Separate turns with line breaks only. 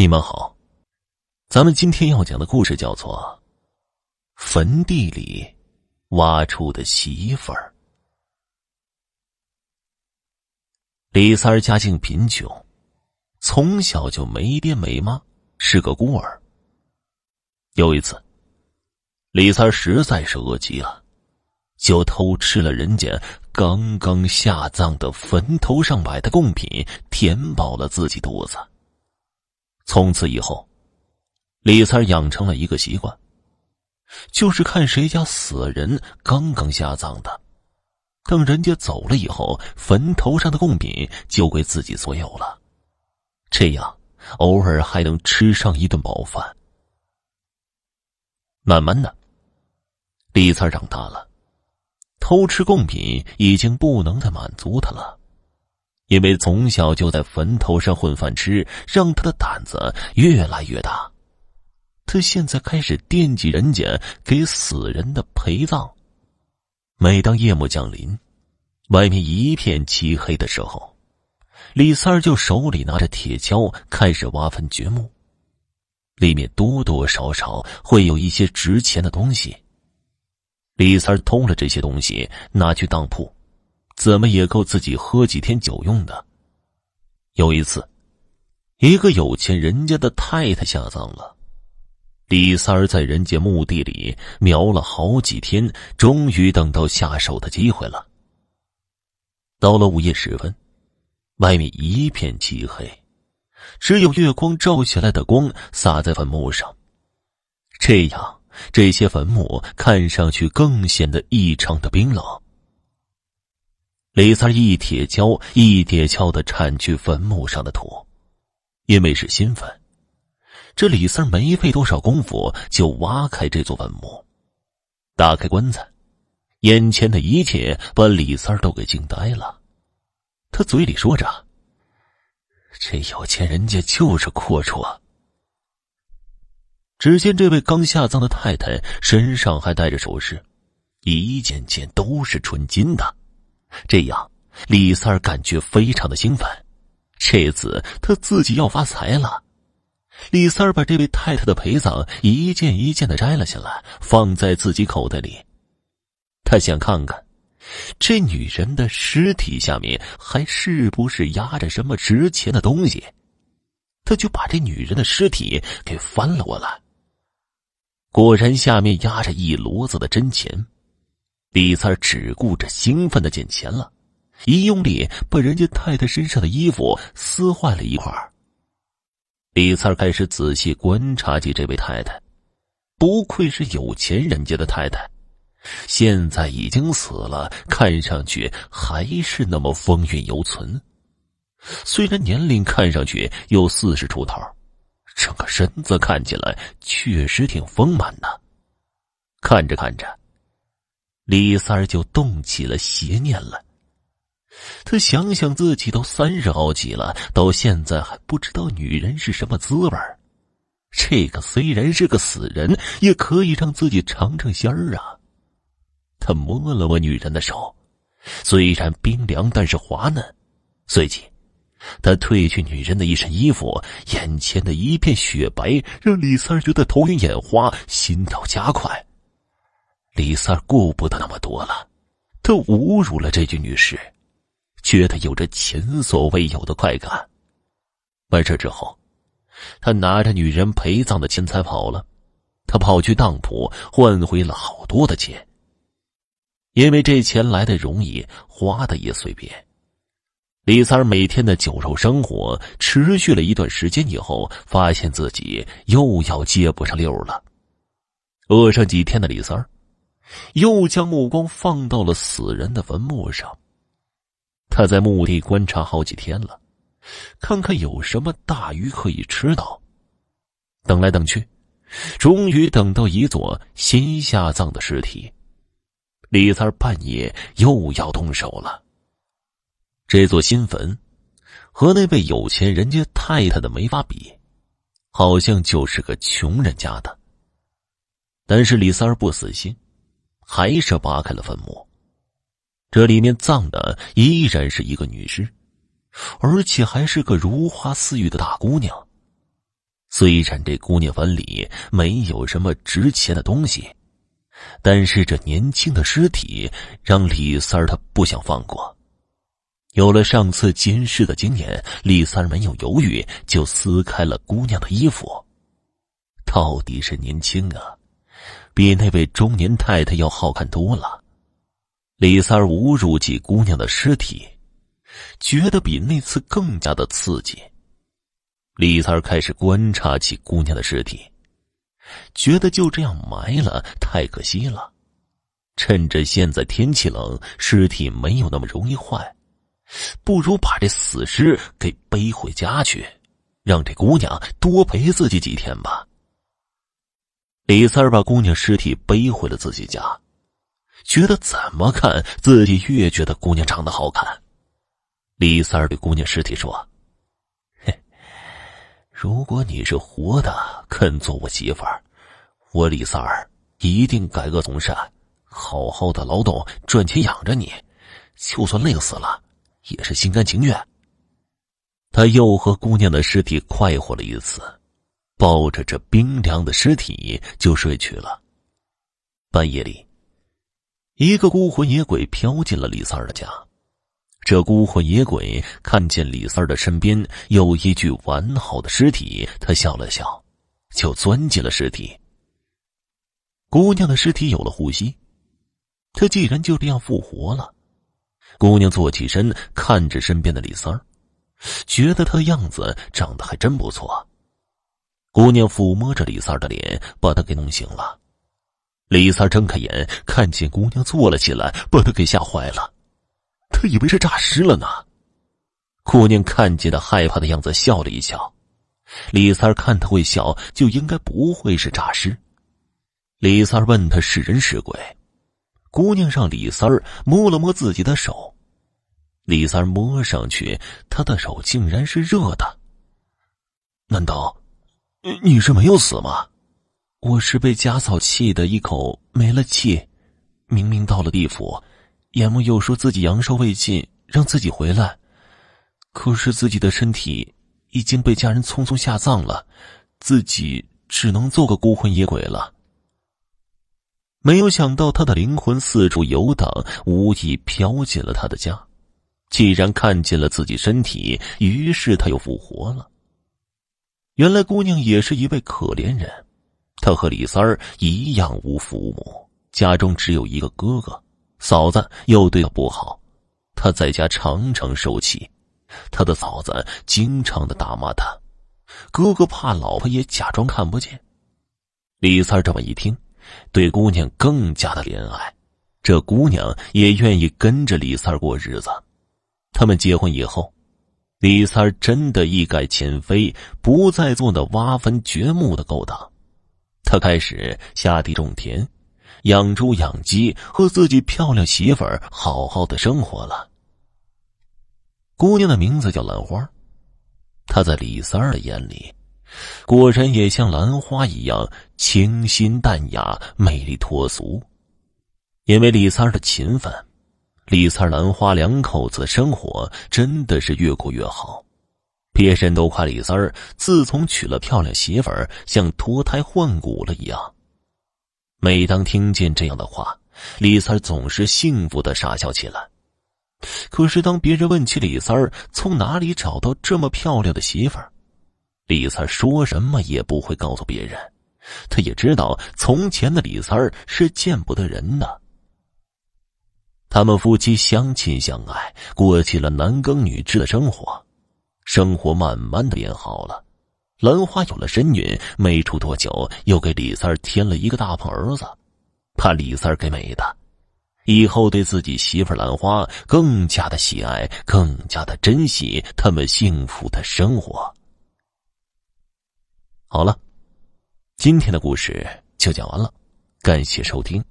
你们好，咱们今天要讲的故事叫做《坟地里挖出的媳妇儿》。李三儿家境贫穷，从小就没爹没妈，是个孤儿。有一次，李三儿实在是饿极了，就偷吃了人家刚刚下葬的坟头上摆的贡品，填饱了自己肚子。从此以后，李三养成了一个习惯，就是看谁家死人刚刚下葬的，等人家走了以后，坟头上的贡品就归自己所有了。这样，偶尔还能吃上一顿饱饭。慢慢的，李三长大了，偷吃贡品已经不能再满足他了。因为从小就在坟头上混饭吃，让他的胆子越来越大。他现在开始惦记人家给死人的陪葬。每当夜幕降临，外面一片漆黑的时候，李三儿就手里拿着铁锹开始挖坟掘墓。里面多多少少会有一些值钱的东西。李三儿偷了这些东西，拿去当铺。怎么也够自己喝几天酒用的。有一次，一个有钱人家的太太下葬了，李三儿在人家墓地里瞄了好几天，终于等到下手的机会了。到了午夜时分，外面一片漆黑，只有月光照下来的光洒在坟墓上，这样这些坟墓看上去更显得异常的冰冷。李三一铁锹一铁锹的铲去坟墓上的土，因为是新坟，这李三没费多少功夫就挖开这座坟墓，打开棺材，眼前的一切把李三都给惊呆了。他嘴里说着：“这有钱人家就是阔绰。”只见这位刚下葬的太太身上还带着首饰，一件件都是纯金的。这样，李三儿感觉非常的兴奋。这次他自己要发财了。李三儿把这位太太的陪葬一件一件的摘了下来，放在自己口袋里。他想看看，这女人的尸体下面还是不是压着什么值钱的东西。他就把这女人的尸体给翻了过来。果然，下面压着一摞子的真钱。李三只顾着兴奋的捡钱了，一用力把人家太太身上的衣服撕坏了一块李三开始仔细观察起这位太太，不愧是有钱人家的太太，现在已经死了，看上去还是那么风韵犹存。虽然年龄看上去有四十出头，整个身子看起来确实挺丰满的。看着看着。李三儿就动起了邪念了。他想想自己都三十好几了，到现在还不知道女人是什么滋味儿。这个虽然是个死人，也可以让自己尝尝鲜儿啊。他摸了摸女人的手，虽然冰凉，但是滑嫩。随即，他褪去女人的一身衣服，眼前的一片雪白让李三儿觉得头晕眼花，心跳加快。李三顾不得那么多了，他侮辱了这具女尸，觉得有着前所未有的快感。完事之后，他拿着女人陪葬的钱财跑了。他跑去当铺换回了好多的钱，因为这钱来的容易，花的也随便。李三每天的酒肉生活持续了一段时间以后，发现自己又要接不上溜了。饿上几天的李三儿。又将目光放到了死人的坟墓上。他在墓地观察好几天了，看看有什么大鱼可以吃到。等来等去，终于等到一座新下葬的尸体。李三半夜又要动手了。这座新坟和那位有钱人家太太的没法比，好像就是个穷人家的。但是李三儿不死心。还是扒开了坟墓，这里面葬的依然是一个女尸，而且还是个如花似玉的大姑娘。虽然这姑娘坟里没有什么值钱的东西，但是这年轻的尸体让李三儿他不想放过。有了上次监视的经验，李三儿没有犹豫，就撕开了姑娘的衣服。到底是年轻啊，比那位中年太太要好看多了。李三侮辱起姑娘的尸体，觉得比那次更加的刺激。李三开始观察起姑娘的尸体，觉得就这样埋了太可惜了。趁着现在天气冷，尸体没有那么容易坏，不如把这死尸给背回家去，让这姑娘多陪自己几天吧。李三儿把姑娘尸体背回了自己家，觉得怎么看自己越觉得姑娘长得好看。李三儿对姑娘尸体说。嘿如果你是活的，肯做我媳妇儿，我李三儿一定改恶从善，好好的劳动赚钱养着你，就算累死了，也是心甘情愿。他又和姑娘的尸体快活了一次，抱着这冰凉的尸体就睡去了。半夜里，一个孤魂野鬼飘进了李三的家。这孤魂野鬼看见李三的身边有一具完好的尸体，他笑了笑，就钻进了尸体。姑娘的尸体有了呼吸，他既然就这样复活了。姑娘坐起身，看着身边的李三，觉得他的样子长得还真不错。姑娘抚摸着李三的脸，把他给弄醒了。李三睁开眼，看见姑娘坐了起来，把他给吓坏了。他以为是诈尸了呢，姑娘看见他害怕的样子，笑了一笑。李三看他会笑，就应该不会是诈尸。李三问他是人是鬼，姑娘让李三摸了摸自己的手。李三摸上去，他的手竟然是热的。难道你是没有死吗？我是被家嫂气的一口没了气，明明到了地府。阎王又说自己阳寿未尽，让自己回来。可是自己的身体已经被家人匆匆下葬了，自己只能做个孤魂野鬼了。没有想到他的灵魂四处游荡，无意飘进了他的家。既然看见了自己身体，于是他又复活了。原来姑娘也是一位可怜人，她和李三儿一样无父无母，家中只有一个哥哥。嫂子又对他不好，他在家常常受气，他的嫂子经常的打骂他，哥哥怕老婆也假装看不见。李三这么一听，对姑娘更加的怜爱，这姑娘也愿意跟着李三过日子。他们结婚以后，李三真的一改前非，不再做那挖坟掘墓的勾当，他开始下地种田。养猪养鸡，和自己漂亮媳妇儿好好的生活了。姑娘的名字叫兰花，她在李三儿的眼里，果然也像兰花一样清新淡雅、美丽脱俗。因为李三儿的勤奋，李三、兰花两口子生活真的是越过越好。别人都夸李三儿自从娶了漂亮媳妇儿，像脱胎换骨了一样。每当听见这样的话，李三儿总是幸福的傻笑起来。可是，当别人问起李三儿从哪里找到这么漂亮的媳妇儿，李三儿说什么也不会告诉别人。他也知道，从前的李三儿是见不得人的。他们夫妻相亲相爱，过起了男耕女织的生活，生活慢慢的变好了。兰花有了身孕，没出多久，又给李三添了一个大胖儿子，怕李三给美的，以后对自己媳妇兰花更加的喜爱，更加的珍惜他们幸福的生活。好了，今天的故事就讲完了，感谢收听。